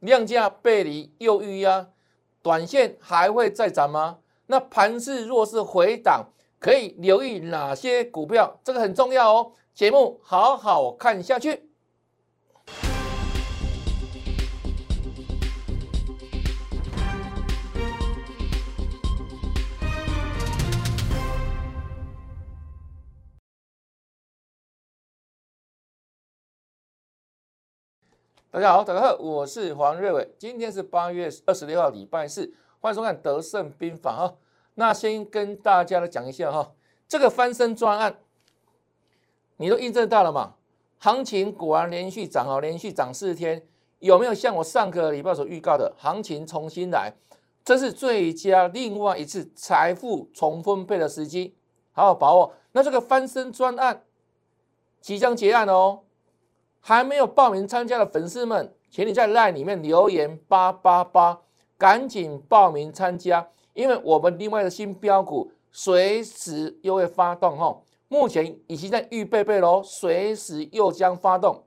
量价背离又预压，短线还会再涨吗？那盘势若是回档，可以留意哪些股票？这个很重要哦。节目好好看下去。大家好，大家好，我是黄瑞伟。今天是八月二十六号，礼拜四，欢迎收看《德胜兵法》哈。那先跟大家来讲一下哈，这个翻身专案，你都印证到了嘛？行情果然连续涨哦，连续涨四天，有没有像我上个礼拜所预告的，行情重新来？这是最佳另外一次财富重分配的时机，好好把握。那这个翻身专案即将结案哦。还没有报名参加的粉丝们，请你在 LINE 里面留言八八八，赶紧报名参加，因为我们另外的新标股随时又会发动哈，目前已经在预备备喽，随时又将发动，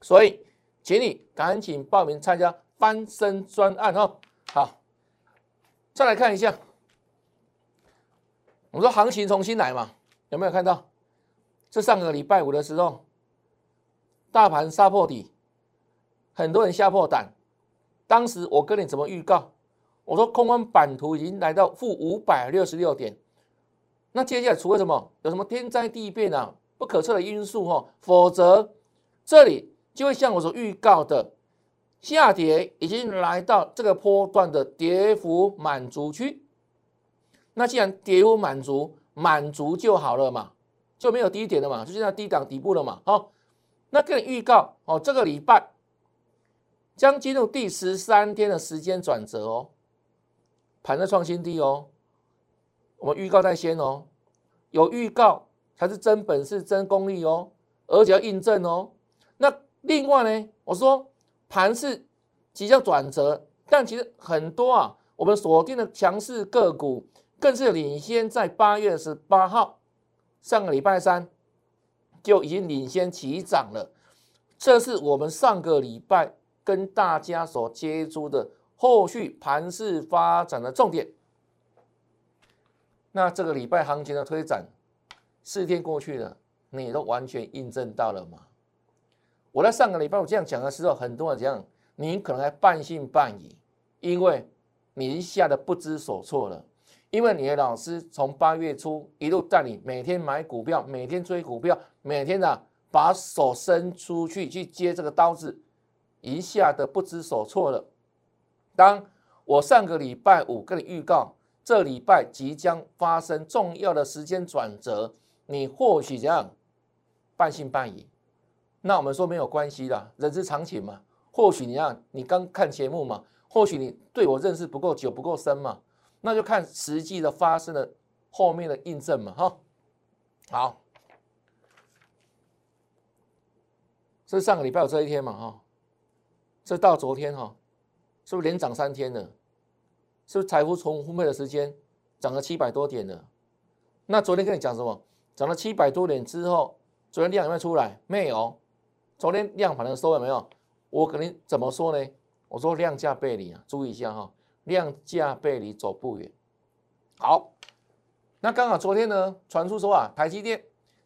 所以请你赶紧报名参加翻身专案哦。好，再来看一下，我说行情重新来嘛，有没有看到？这上个礼拜五的时候。大盘杀破底，很多人吓破胆。当时我跟你怎么预告？我说空方版图已经来到负五百六十六点。那接下来除了什么？有什么天灾地变啊？不可测的因素哈，否则这里就会像我所预告的，下跌已经来到这个波段的跌幅满足区。那既然跌幅满足，满足就好了嘛，就没有低点了嘛，就现在低档底部了嘛，好。那跟你预告哦，这个礼拜将进入第十三天的时间转折哦，盘的创新低哦，我们预告在先哦，有预告才是真本事、真功力哦，而且要印证哦。那另外呢，我说盘是即将转折，但其实很多啊，我们锁定的强势个股更是领先在八月十八号上个礼拜三。就已经领先起涨了，这是我们上个礼拜跟大家所接触的后续盘势发展的重点。那这个礼拜行情的推展，四天过去了，你都完全印证到了吗？我在上个礼拜我这样讲的时候，很多人讲你可能还半信半疑，因为你一下的不知所措了。因为你的老师从八月初一路带你每天买股票，每天追股票，每天呢把手伸出去去接这个刀子，一下的不知所措了。当我上个礼拜五跟你预告，这礼拜即将发生重要的时间转折，你或许这样半信半疑。那我们说没有关系的，人之常情嘛。或许你让你刚看节目嘛，或许你对我认识不够久、不够深嘛。那就看实际的发生的后面的印证嘛，哈，好，这是上个礼拜有这一天嘛，哈，这到昨天哈，是不是连涨三天了？是不是财富重分配的时间涨了七百多点了？那昨天跟你讲什么？涨了七百多点之后，昨天量有没有出来？没有。昨天量盘的收了没有？我肯定怎么说呢？我说量价背离啊，注意一下哈。量价背离走不远，好，那刚好昨天呢传出说啊，台积电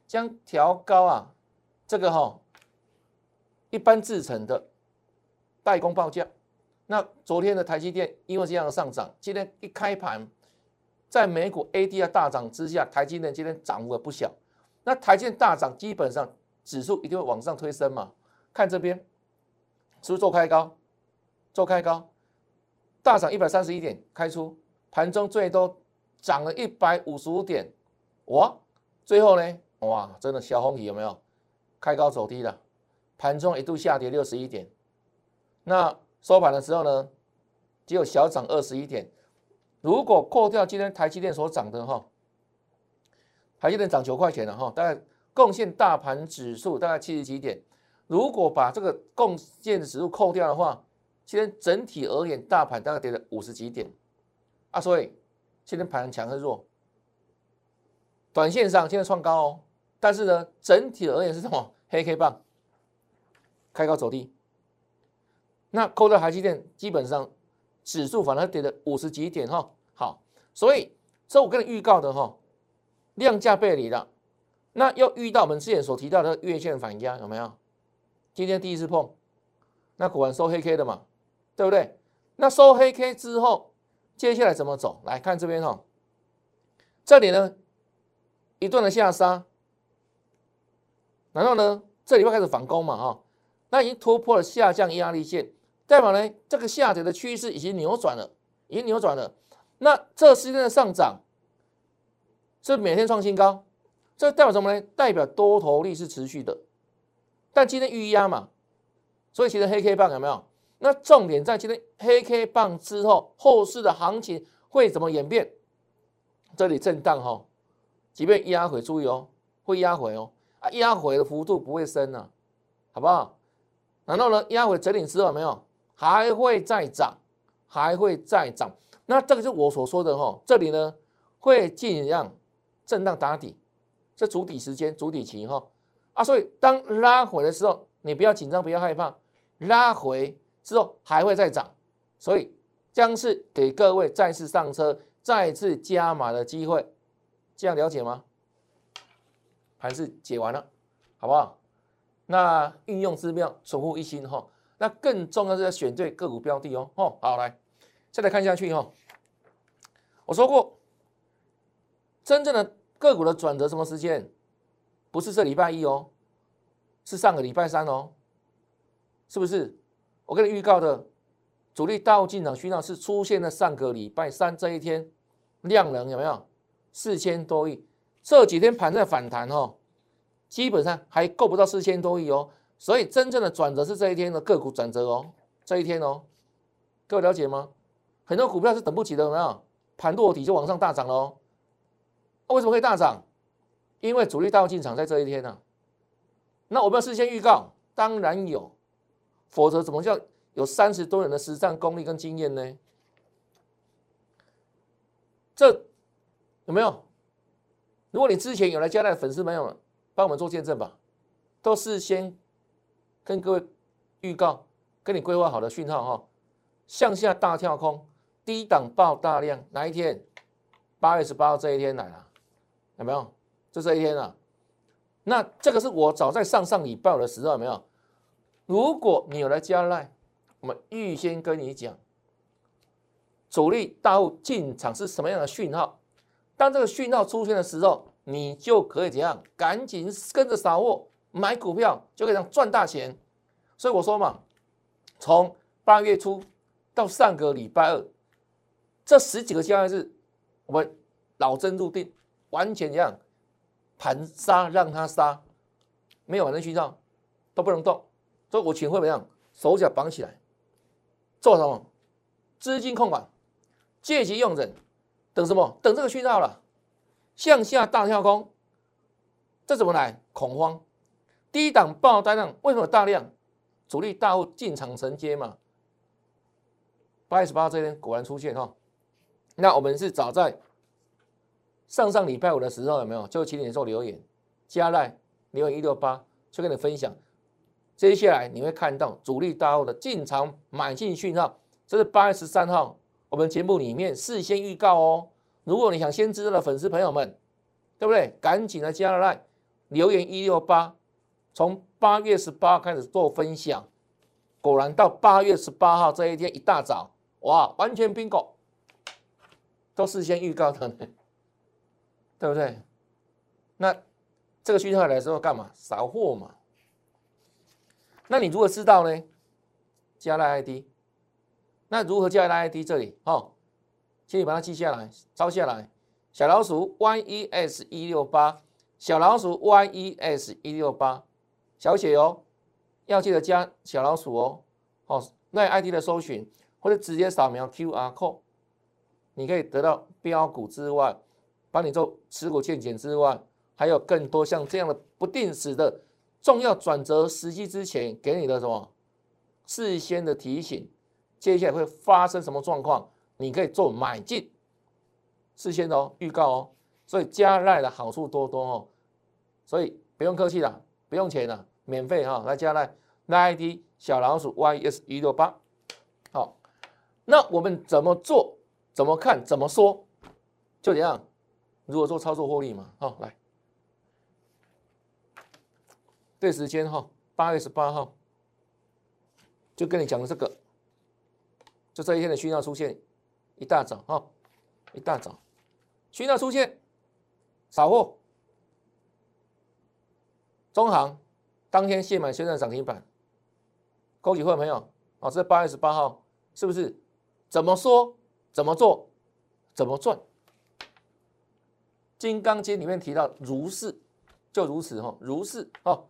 将调高啊这个哈一般制成的代工报价。那昨天的台积电因为这样的上涨，今天一开盘在美股 ADR 大涨之下，台积电今天涨幅不小。那台积电大涨，基本上指数一定会往上推升嘛。看这边是不是做开高，做开高。大涨一百三十一点，开出盘中最多涨了一百五十五点，哇！最后呢，哇，真的小红旗有没有？开高走低了，盘中一度下跌六十一点，那收盘的时候呢，只有小涨二十一点。如果扣掉今天台积电所涨的哈，台积电涨九块钱了哈，大概贡献大盘指数大概七十几点。如果把这个贡献的指数扣掉的话，今天整体而言，大盘大概跌了五十几点。啊，所以今天盘强和弱，短线上今天创高哦，但是呢，整体而言是什么？黑 K 棒。开高走低，那扣掉台积电，基本上指数反而跌了五十几点哈。好，所以这我跟你预告的哈，量价背离了，那又遇到我们之前所提到的月线反压，有没有？今天第一次碰，那果然收黑 K 的嘛，对不对？那收黑 K 之后，接下来怎么走？来看这边哈，这里呢一段的下杀，然后呢这里会开始反攻嘛哈，那已经突破了下降压力线。代表呢，这个下跌的趋势已经扭转了，已经扭转了。那这十天的上涨是每天创新高，这代表什么呢？代表多头力是持续的。但今天预压嘛，所以其实黑 K 棒有没有？那重点在今天黑 K 棒之后，后市的行情会怎么演变？这里震荡哈，即便压回，注意哦，会压回哦，啊，压回的幅度不会深啊，好不好？然后呢，压回整理之后有没有？还会再涨，还会再涨。那这个是我所说的哈，这里呢会尽量震荡打底，这主底时间、主底期哈啊。所以当拉回的时候，你不要紧张，不要害怕。拉回之后还会再涨，所以将是给各位再次上车、再次加码的机会。这样了解吗？还是解完了，好不好？那运用之妙，守护一心哈。那更重要是要选对个股标的哦，哦，好来，再来看下去哈。我说过，真正的个股的转折什么时间？不是这礼拜一哦，是上个礼拜三哦，是不是？我跟你预告的主力大进场讯号是出现在上个礼拜三这一天，量能有没有四千多亿？这几天盘在反弹哦，基本上还够不到四千多亿哦。所以真正的转折是这一天的个股转折哦，这一天哦，各位了解吗？很多股票是等不及的，有没有？盘落底就往上大涨喽。为什么可以大涨？因为主力大进场在这一天呢。那我们要事先预告，当然有，否则怎么叫有三十多人的实战功力跟经验呢？这有没有？如果你之前有来加的粉丝朋友，帮我们做见证吧，都事先。跟各位预告，跟你规划好的讯号哈，向下大跳空，低档爆大量，哪一天？八月十八号这一天来了，有没有？就这一天啊。那这个是我早在上上礼拜的时候，有没有？如果你有来加赖，我们预先跟你讲，主力大户进场是什么样的讯号？当这个讯号出现的时候，你就可以怎样？赶紧跟着扫货。买股票就可以让赚大钱，所以我说嘛，从八月初到上个礼拜二，这十几个交易日，我们老真入定，完全一样盘杀让它杀，没有反正讯号都不能动，所以我请会怎么样？手脚绑起来，做什么？资金控管，借机用人，等什么？等这个讯号了，向下大跳空，这怎么来？恐慌。低档爆单量为什么大量？主力大户进场承接嘛。八月十八这天果然出现哈。那我们是早在上上礼拜五的时候有没有？就请你做留言，加赖留言一六八，去跟你分享。接下来你会看到主力大户的进场买进讯号，这是八月十三号我们节目里面事先预告哦。如果你想先知道的粉丝朋友们，对不对？赶紧来加赖留言一六八。从八月十八开始做分享，果然到八月十八号这一天一大早，哇，完全 bingo，都事先预告的呢，对不对？那这个讯号来的时候干嘛？扫货嘛。那你如何知道呢？加了 ID，那如何加了 ID？这里哦，请你把它记下来，抄下来。小老鼠 YES 一六八，小老鼠 YES 一六八。小写哦，要记得加小老鼠哦。哦，那 ID 的搜寻或者直接扫描 QR code，你可以得到标股之外，帮你做持股见解之外，还有更多像这样的不定时的重要转折时机之前给你的什么事先的提醒，接下来会发生什么状况，你可以做买进，事先哦预告哦。所以加赖的好处多多哦，所以不用客气了，不用钱了。免费哈，来加来，来 ID 小老鼠 YS 一六八。好，那我们怎么做？怎么看？怎么说？就怎样？如果做操作获利嘛，好，来，对时间哈，八月十八号，就跟你讲的这个，就这一天的讯号出现，一大早哈，一大早，讯号出现，扫货，中行当天现买现在涨停板，恭喜会朋友，哦，这八月十八号是不是？怎么说？怎么做？怎么赚？《金刚经》里面提到如是，就如此哈，如是哦。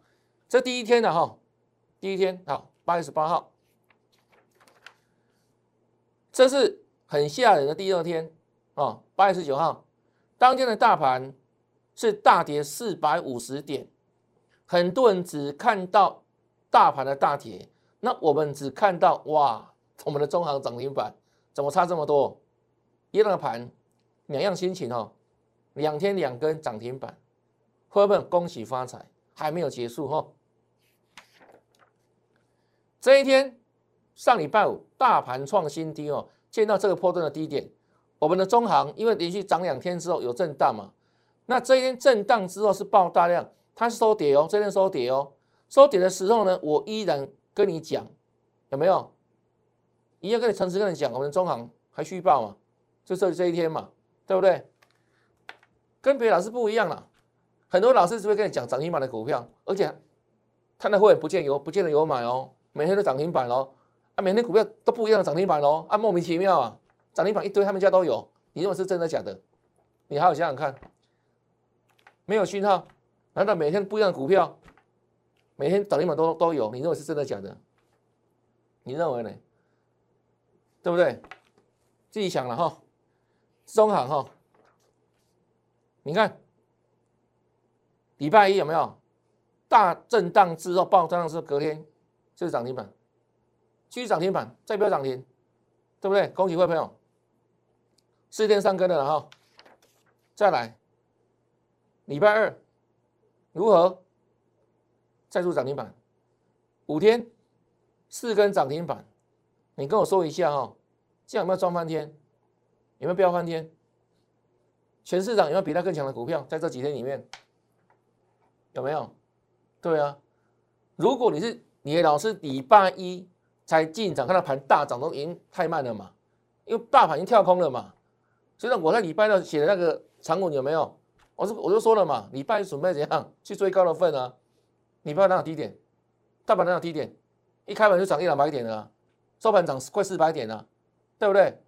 这第一天的哈，第一天好，八月十八号，这是很吓人的第二天啊。八月十九号，当天的大盘是大跌四百五十点，很多人只看到大盘的大跌，那我们只看到哇，我们的中行涨停板怎么差这么多？一样的盘，两样心情哦。两天两根涨停板，会不会恭喜发财？还没有结束哈。这一天上礼拜五大盘创新低哦，见到这个破段的低点，我们的中行因为连续涨两天之后有震荡嘛，那这一天震荡之后是爆大量，它是收跌哦，这天收跌哦，收跌的时候呢，我依然跟你讲，有没有？一样跟你诚实跟你讲，我们的中行还续报嘛，就这这一天嘛，对不对？跟别的老师不一样了，很多老师只会跟你讲涨停板的股票，而且他那会不见有，不见得有买哦，每天都涨停板哦，啊，每天股票都不一样的涨停板哦，啊，莫名其妙啊，涨停板一堆，他们家都有，你认为是真的假的？你好好想想看，没有讯号，难道每天不一样的股票，每天涨停板都都有，你认为是真的假的？你认为呢？对不对？自己想了哈，中行哈。你看，礼拜一有没有大震荡之后爆涨之后，隔天这是涨停板，继续涨停板，再不要涨停，对不对？恭喜各位朋友，四天三根的了哈，再来，礼拜二如何再入涨停板？五天四根涨停板，你跟我说一下哈，这样有没有赚翻天？有没有飙翻天？全市场有没有比它更强的股票？在这几天里面有没有？对啊，如果你是你的老师，礼拜一才进场，看到盘大涨都已经太慢了嘛，因为大盘已经跳空了嘛。所以我在礼拜六写的那个长文有没有？我是我就说了嘛，礼拜一准备怎样去追高的份啊？礼拜哪有低点？大盘哪有低点？一开盘就涨一两百点了，收盘涨快四百点了，对不对？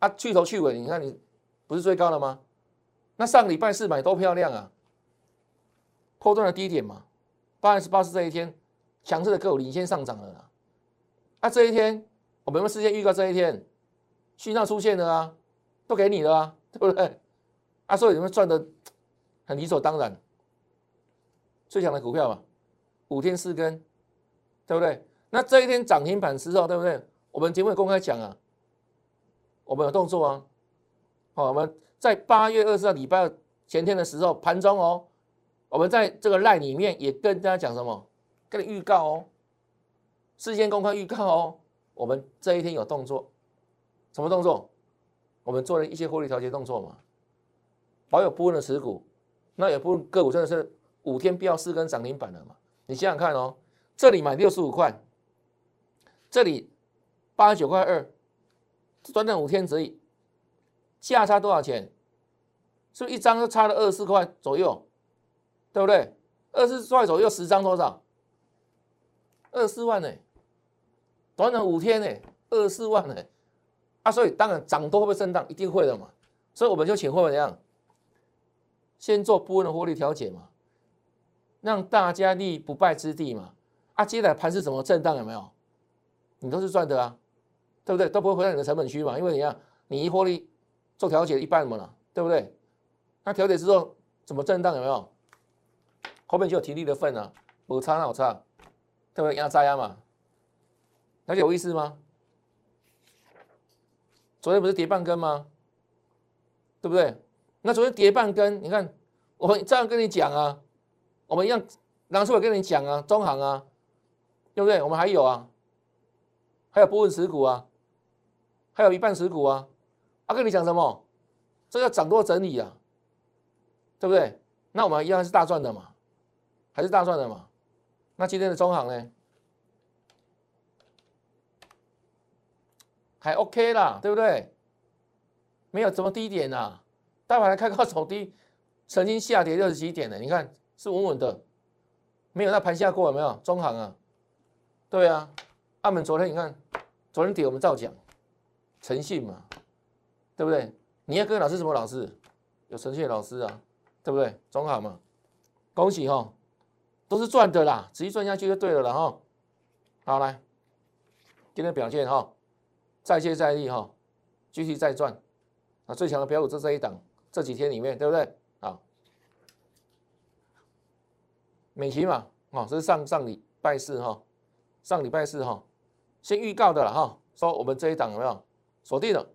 啊，去头去尾，你看你不是追高了吗？那上礼拜四买多漂亮啊！破断的低点嘛，八月十八是这一天，强势的个股领先上涨了啦。啊，这一天我们有事先预告这一天？讯号出现了啊，都给你了啊，对不对？啊，所以你们赚的很理所当然。最强的股票嘛，五天四根，对不对？那这一天涨停板之后，对不对？我们节目公开讲啊，我们有动作啊，好，我们。在八月二十号礼拜二前天的时候盘中哦，我们在这个赖里面也跟大家讲什么？跟你预告哦，事先公开预告哦，我们这一天有动作，什么动作？我们做了一些获利调节动作嘛，保有部分的持股，那也不个股真的是五天飙四根涨停板了嘛？你想想看哦，这里买六十五块，这里八十九块二，短短五天而已。价差多少钱？是不是一张就差了二十四块左右？对不对？二十四块左右，十张多少？二四万呢？短短五天呢，二四万呢？啊，所以当然涨多会不会震荡？一定会的嘛。所以我们就请会怎样？先做部分的获利调节嘛，让大家立不败之地嘛。啊，接下来盘是怎么震荡？有没有？你都是赚的啊，对不对？都不会回到你的成本区嘛，因为怎样？你一获利。做调节一半嘛了，对不对？那调节之后怎么震荡有没有？后面就有体力的份啊，无差那有差，对不对？压榨压嘛，了解有意思吗？昨天不是跌半根吗？对不对？那昨天跌半根，你看我们这样跟你讲啊，我们一样拿出来跟你讲啊，中行啊，对不对？我们还有啊，还有部分持股啊，还有一半持股啊。啊，跟你讲什么？这要涨多整理啊，对不对？那我们一样是大赚的嘛，还是大赚的嘛？那今天的中行呢？还 OK 啦，对不对？没有什么低点呐，大盘开高走低，曾经下跌六十几点的，你看是稳稳的，没有那盘下过有没有？中行啊，对啊，澳门昨天你看，昨天跌我们照讲，诚信嘛，对不对？你要跟老师什么老师？有诚信老师啊，对不对？中行嘛，恭喜哈，都是赚的啦，持续赚下去就对了了哈。好来，今天表现哈。再接再厉哈，继续再赚啊！最强的标股就这一档，这几天里面对不对啊？美琪嘛，哦，这是上上礼拜四哈，上礼拜四哈，先预告的了哈，说我们这一档有没有锁定了？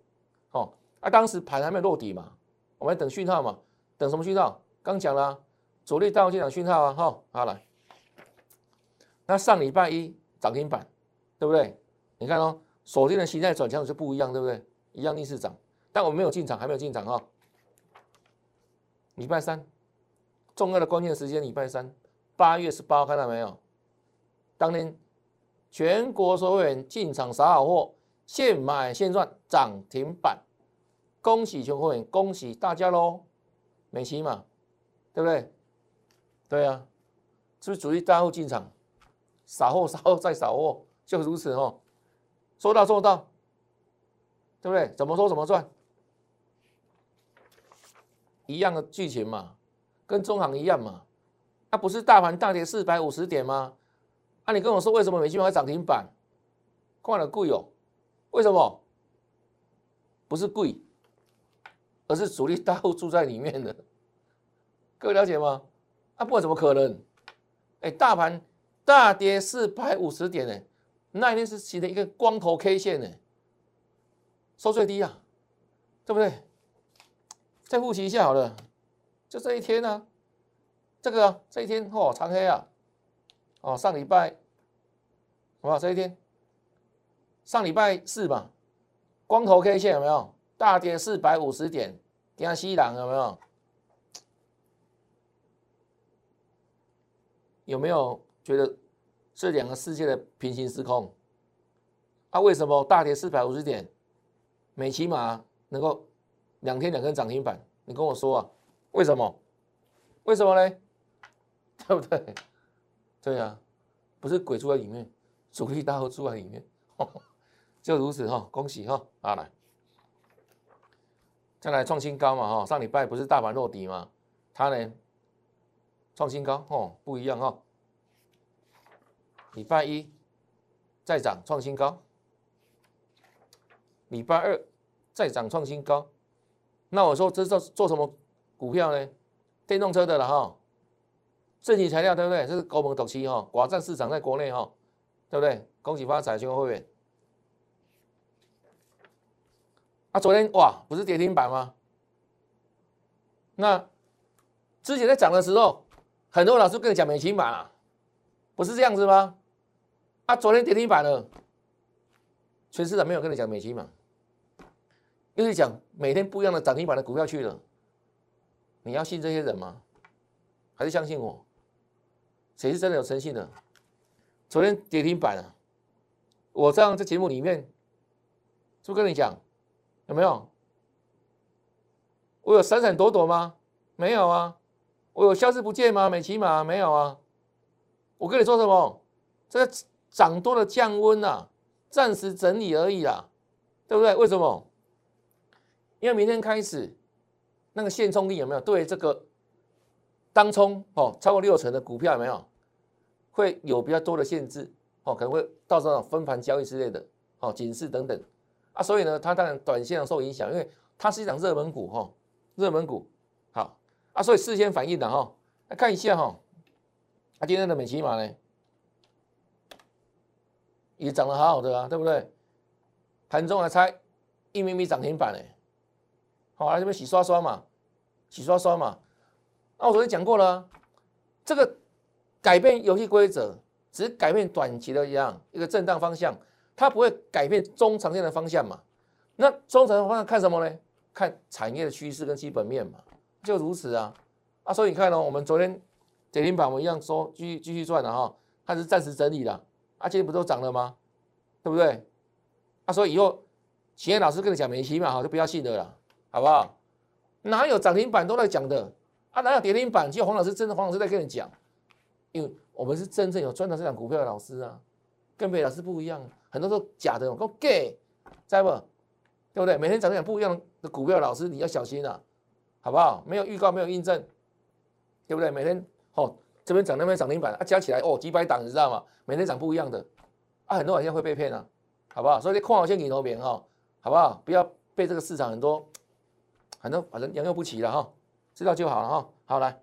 哦，啊，当时盘还没落底嘛，我们等讯号嘛，等什么讯号？刚讲了，主力大进场讯号啊，哈，好来，那上礼拜一涨停板，对不对？你看哦。锁定的形态转强就不一样，对不对？一样逆势涨，但我们没有进场，还没有进场哈。礼拜三，重要的关键时间，礼拜三，八月十八，看到没有？当天全国所有人进场撒好货，现买现赚，涨停板，恭喜全国人，恭喜大家喽！美琪嘛，对不对？对啊，是不是主力大户进场，扫货 扫货再扫货，就如此哦。说到做到，对不对？怎么说怎么赚，一样的剧情嘛，跟中行一样嘛。那不是大盘大跌四百五十点吗？啊，你跟我说为什么美金会涨停板？挂了贵哦，为什么？不是贵，而是主力大户住在里面的。各位了解吗？啊，不然怎么可能？哎，大盘大跌四百五十点呢？那一天是形成一个光头 K 线呢，收最低啊，对不对？再复习一下好了，就这一天呢，这个啊这一天哦长黑啊，哦上礼拜，好不好？这一天，上礼拜四嘛，光头 K 线有没有？大跌四百五十点，加西朗有没有？有没有觉得？这两个世界的平行时空，啊，为什么大跌四百五十点，美骑马能够两天两根涨停板？你跟我说啊，为什么？为什么呢？对不对？对呀，不是鬼住在里面，主力大户住在里面，就如此哈，恭喜哈，啊来，再来创新高嘛哈，上礼拜不是大盘落底吗？它呢创新高哦，不一样哈。礼拜一再涨创新高，礼拜二再涨创新高。那我说这是做什么股票呢？电动车的了哈，正极材料对不对？这是高门独期哈，寡占市场在国内哈，对不对？恭喜发财，全国会员。啊，昨天哇，不是跌停板吗？那之前在涨的时候，很多老师跟你讲没停板啊，不是这样子吗？啊，昨天跌停板了，全市场没有跟你讲美金嘛？又是讲每天不一样的涨停板的股票去了，你要信这些人吗？还是相信我？谁是真的有诚信的？昨天跌停板了，我这样在节目里面是不是跟你讲有没有？我有闪闪躲躲吗？没有啊。我有消失不见吗？美骑马没有啊。我跟你说什么？这。涨多了降温呐，暂时整理而已啦，对不对？为什么？因为明天开始，那个限冲力有没有对这个当冲哦超过六成的股票有没有会有比较多的限制哦？可能会到时候分盘交易之类的哦，警示等等啊，所以呢，它当然短线上受影响，因为它是一档热门股哈，热门股好啊，所以事先反应的哈，来看一下哈，啊，今天的美骑马呢？也涨得好好的啊，对不对？盘中还猜一咪咪涨停板哎，好来这边洗刷刷嘛，洗刷刷嘛。那我昨天讲过了，这个改变游戏规则，只是改变短期的一样一个震荡方向，它不会改变中长线的方向嘛。那中长线方向看什么呢？看产业的趋势跟基本面嘛，就如此啊。啊，所以你看哦，我们昨天跌停板我们一样说继续继续赚的哈，它是暂时整理的。啊，今天不都涨了吗？对不对？啊，所以以后企业老师跟你讲没息嘛，哈，就不要信了啦，好不好？哪有涨停板都在讲的？啊，哪有跌停板？只有黄老师真的，黄老师在跟你讲，因为我们是真正有赚到这档股票的老师啊，跟别的老师不一样，很多都假的，我 gay，知道不？对不对？每天涨停板不一样的股票老师，你要小心啊，好不好？没有预告，没有印证。对不对？每天哦，这边涨那边涨停板啊，加起来哦几百档，你知道吗？每天涨不一样的啊，很多好像会被骗啊，好不好？所以你看好先给头免哈，好不好？不要被这个市场很多很多反正良莠不齐了哈，知道就好了哈。好来，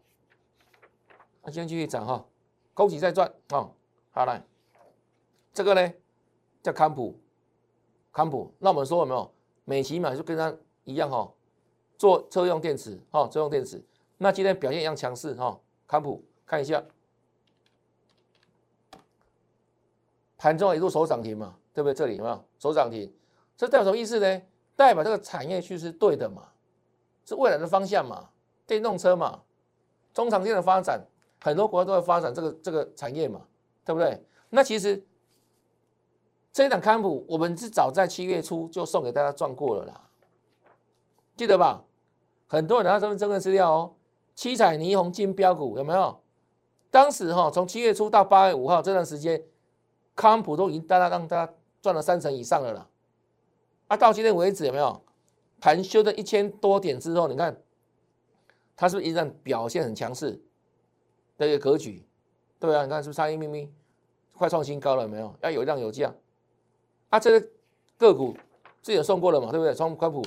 那今天继续涨哈，恭喜再赚哦。好来，这个呢叫康普，康普。那我们说有没有？美骑嘛就跟它一样哈，做车用电池哈，车用电池。那今天表现一样强势哈，康普看一下，盘中一路守涨停嘛，对不对？这里有没有守涨停？这代表什么意思呢？代表这个产业趋势对的嘛，是未来的方向嘛，电动车嘛，中长线的发展，很多国家都在发展这个这个产业嘛，对不对？那其实这一档康普，我们是早在七月初就送给大家赚过了啦，记得吧？很多人拿这份真的资料哦。七彩霓虹金标股有没有？当时哈，从七月初到八月五号这段时间，康普都已经大家让大家赚了三成以上了啦。啊，到今天为止有没有？盘修的一千多点之后，你看它是不是依然表现很强势的一个格局？对啊，你看是不是差一咪咪，快创新高了没有？要有量有价。啊，这个个股自己送过了嘛，对不对？从康普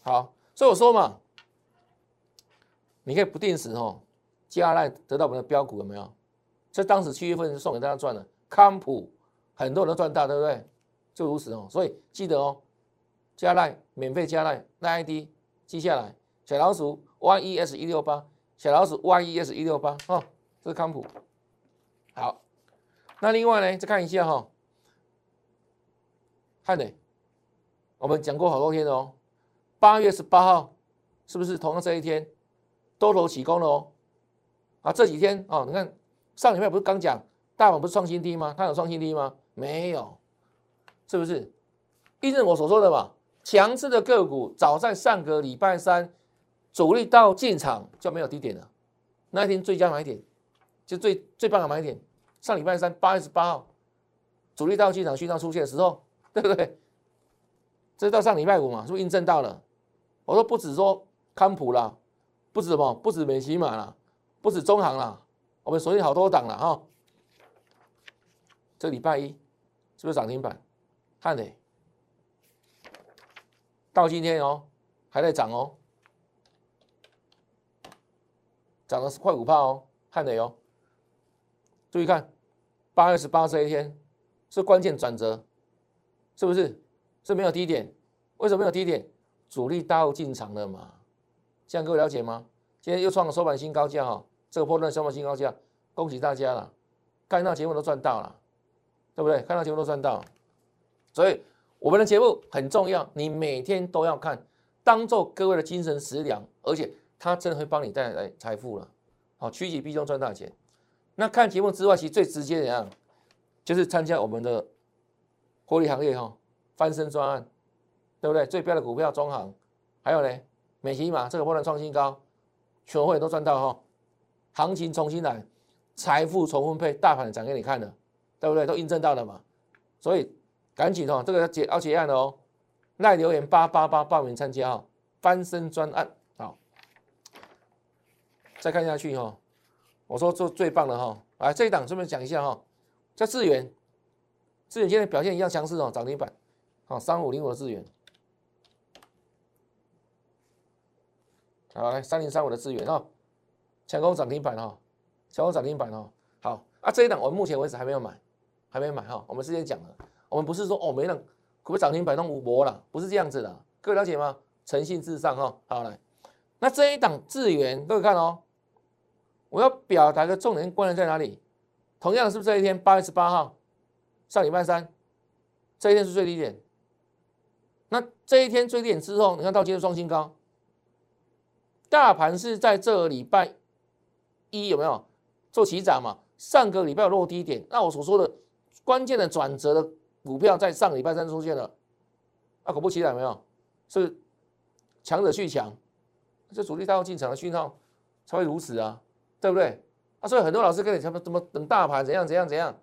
好，所以我说嘛。你可以不定时哦，加来得到我们的标股有没有？这当时七月份是送给大家赚的，康普很多人都赚大，对不对？就如此哦，所以记得哦，加奈免费加奈，那 ID 记下来，小老鼠 YES 一六八，小老鼠 YES 一六八哦，这是康普。好，那另外呢，再看一下哈，汉磊，我们讲过好多天哦，八月十八号是不是同样这一天？多头起攻了哦，啊，这几天哦，你看上礼拜不是刚讲大盘不是创新低吗？它有创新低吗？没有，是不是？印证我所说的嘛？强势的个股早在上个礼拜三主力到进场就没有低点了，那一天最佳买点就最最棒的买点。上礼拜三八月十八号主力到进场讯号出现的时候，对不对？这到上礼拜五嘛，是不是印证到了？我说不止说康普了。不止什么，不止美骑马了，不止中行了，我们锁定好多档了哈。这礼拜一是不是涨停板？汉磊到今天哦，还在涨哦，涨了快五帕哦，汉磊哦。注意看，八月十八这一天是关键转折，是不是？是没有低点，为什么没有低点？主力大户进场了嘛。这样各位了解吗？今天又创了收盘新高价哈，这个破段收盘新高价，恭喜大家了，看到节目都赚到了，对不对？看到节目都赚到，所以我们的节目很重要，你每天都要看，当做各位的精神食粮，而且它真的会帮你带来财富了，好，趋吉避凶赚大钱。那看节目之外，其实最直接的样，就是参加我们的获利行业哈，翻身专案，对不对？最标的股票中行，还有呢？美骑马这个波段创新高，全会都赚到哈，行情重新来，财富重分配，大盘涨给你看的，对不对？都印证到了嘛，所以赶紧哦，这个要结要结案的哦，赖留言八八八报名参加哈，翻身专案。好，再看下去哈，我说做最棒的哈，来这一档顺便讲一下哈，叫智源，智源现在表现一样强势哦，涨停板，好三五零五的智源。好，来三零三五的资源哈，强攻涨停板哈，强攻涨停板哈。好啊，这一档我们目前为止还没有买，还没买哈。我们之前讲了，我们不是说哦没让股票涨停板都无博了，不是这样子的，各位了解吗？诚信至上哈。好来，那这一档资源各位看哦，我要表达的重点关键在哪里？同样是不是这一天八月十八号，上礼拜三，这一天是最低点，那这一天最低点之后，你看到今天双新高，大盘是在这个礼拜一有没有做起涨嘛？上个礼拜有落低点，那我所说的关键的转折的股票在上礼拜三出现了，啊，果不其然，没有是强者去强，这主力大要进场的讯号才会如此啊，对不对？啊，所以很多老师跟你什么怎么等大盘怎样怎样怎样，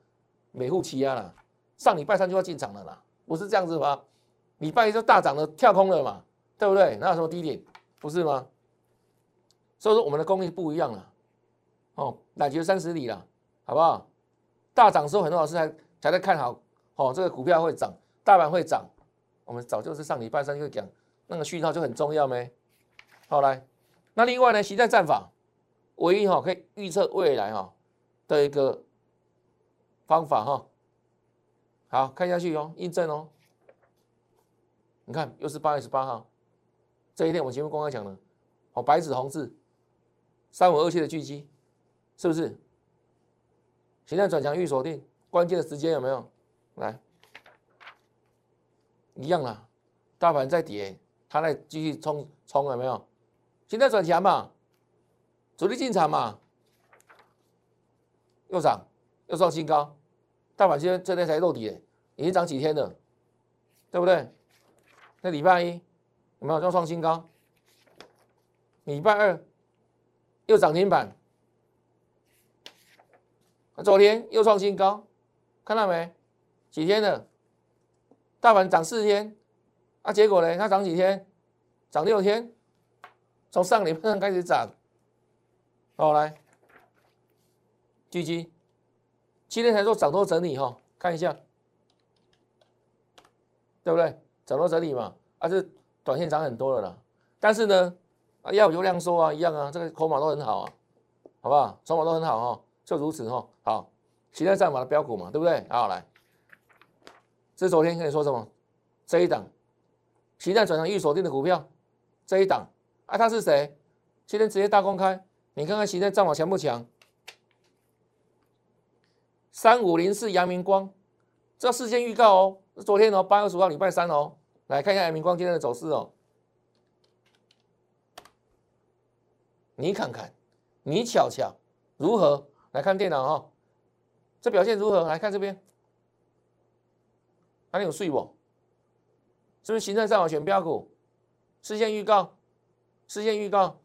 美户期压了，上礼拜三就要进场了啦，不是这样子吗？礼拜一就大涨了跳空了嘛，对不对？哪有什么低点？不是吗？所以说我们的功力不一样了，哦，乃就三十里了。好不好？大涨时候，很多老师还才在看好，哦，这个股票会涨，大盘会涨。我们早就是上礼拜三就讲，那个讯号就很重要没？好来，那另外呢，实战战法唯一哈可以预测未来哈的一个方法哈。好看下去哦，印证哦。你看又是八月十八号，这一天我们节目公开讲了，哦，白纸红字，三五二七的巨基，是不是？形态转强预锁定，关键的时间有没有？来，一样啦，大盘在跌，它在继续冲冲有没有？形态转强嘛，主力进场嘛，又涨又创新高，大盘今天这天才落底，已经涨几天了，对不对？那礼拜一有没有又创新高？礼拜二又涨停板。昨天又创新高，看到没？几天了？大盘涨四天，啊，结果呢？它涨几天？涨六天，从上礼拜开始涨。好，来，狙击，七天才做涨多整理哈，看一下，对不对？涨多整理嘛，啊，这短线涨很多了啦。但是呢，啊，要有量缩啊，一样啊，这个筹码都很好啊，好不好？筹码都很好哈。就如此哈，好，期待战法的标股嘛，对不对？好来，这是昨天跟你说什么？这一档，期待转成预锁定的股票，这一档啊，他是谁？今天直接大公开，你看看期待战法强不强？三五零四阳明光，这事先预告哦，是昨天哦，八月十五号礼拜三哦，来看一下阳明光今天的走势哦，你看看，你瞧瞧，如何？来看电脑哈，这表现如何？来看这边，哪里有税不？是不是形态上网选标股？事先预告，事先预告，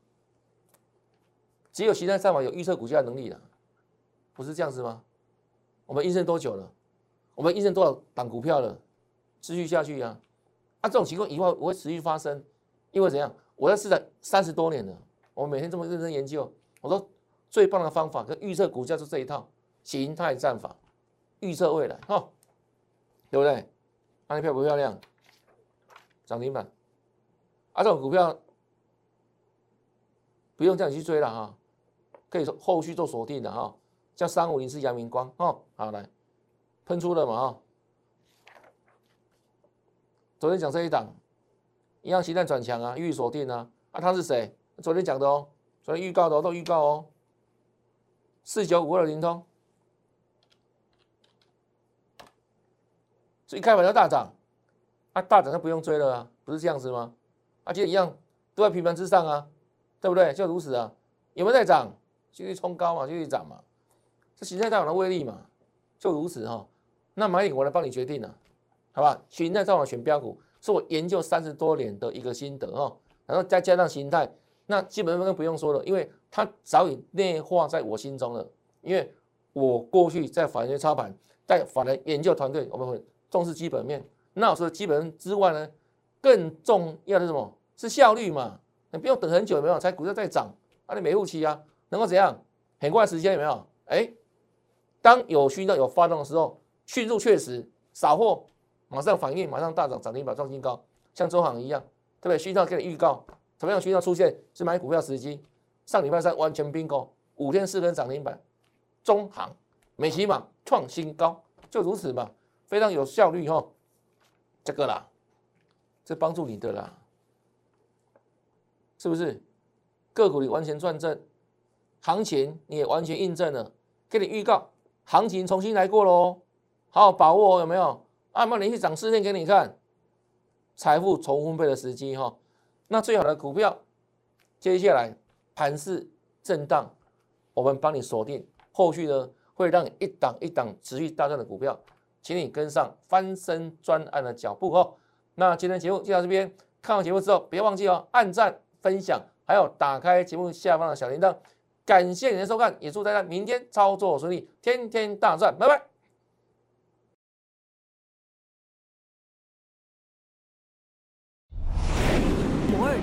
只有形态上网有预测股价能力的，不是这样子吗？我们应证多久了？我们应证多少档股票了？持续下去呀？啊，这种情况以后我会持续发生，因为怎样？我在市场三十多年了，我每天这么认真研究，我说。最棒的方法跟预测股价是这一套形态战法，预测未来哈，对不对？那票不漂亮？涨停板，啊，这种股票不用这样去追了哈，可以后续做锁定的哈，像三五零是阳明光哦，好来喷出了嘛哈，昨天讲这一档，一样形态转强啊，预锁定啊，啊，他是谁？昨天讲的哦，昨天预告的都预告哦。四九五二零通，所以开盘就大涨，啊，大涨就不用追了啊，不是这样子吗？啊，其实一样都在平盘之上啊，对不对？就如此啊，有没有在涨？继续冲高嘛，继续涨嘛，这形态大涨的威力嘛，就如此哈。那蚂蚁我来帮你决定了，好吧？形态上网选标股是我研究三十多年的一个心得哈，然后再加上形态。那基本面更不用说了，因为它早已内化在我心中了。因为我过去在法人操盘，在法人研究团队，我们会重视基本面。那我说基本面之外呢，更重要的是什么？是效率嘛？你不用等很久，有没有？才股价在涨，啊，你没户期啊，能够怎样？很快时间有没有？哎，当有需要有发动的时候，迅速确实扫货，马上反应，马上大涨，涨停板创新高，像中行一样，对不对？需要给你预告。什么样需要出现是买股票时机？上礼拜三完全并购，五天四根涨停板，中行、美琪玛创新高，就如此嘛，非常有效率哈。这个啦，这帮助你的啦，是不是？个股你完全转正，行情你也完全印证了，给你预告，行情重新来过喽，好好把握有没有？啊，那连续涨四天给你看，财富重分配的时机哈。那最好的股票，接下来盘势震荡，我们帮你锁定，后续呢会让一档一档持续大赚的股票，请你跟上翻身专案的脚步哦。那今天节目就到这边，看完节目之后别忘记哦，按赞、分享，还有打开节目下方的小铃铛。感谢您的收看，也祝大家明天操作顺利，天天大赚，拜拜。